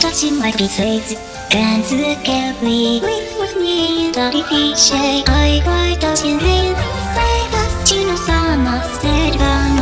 Touching my pieces Can Dance we with me the shake I cry touching rain Say that you know some of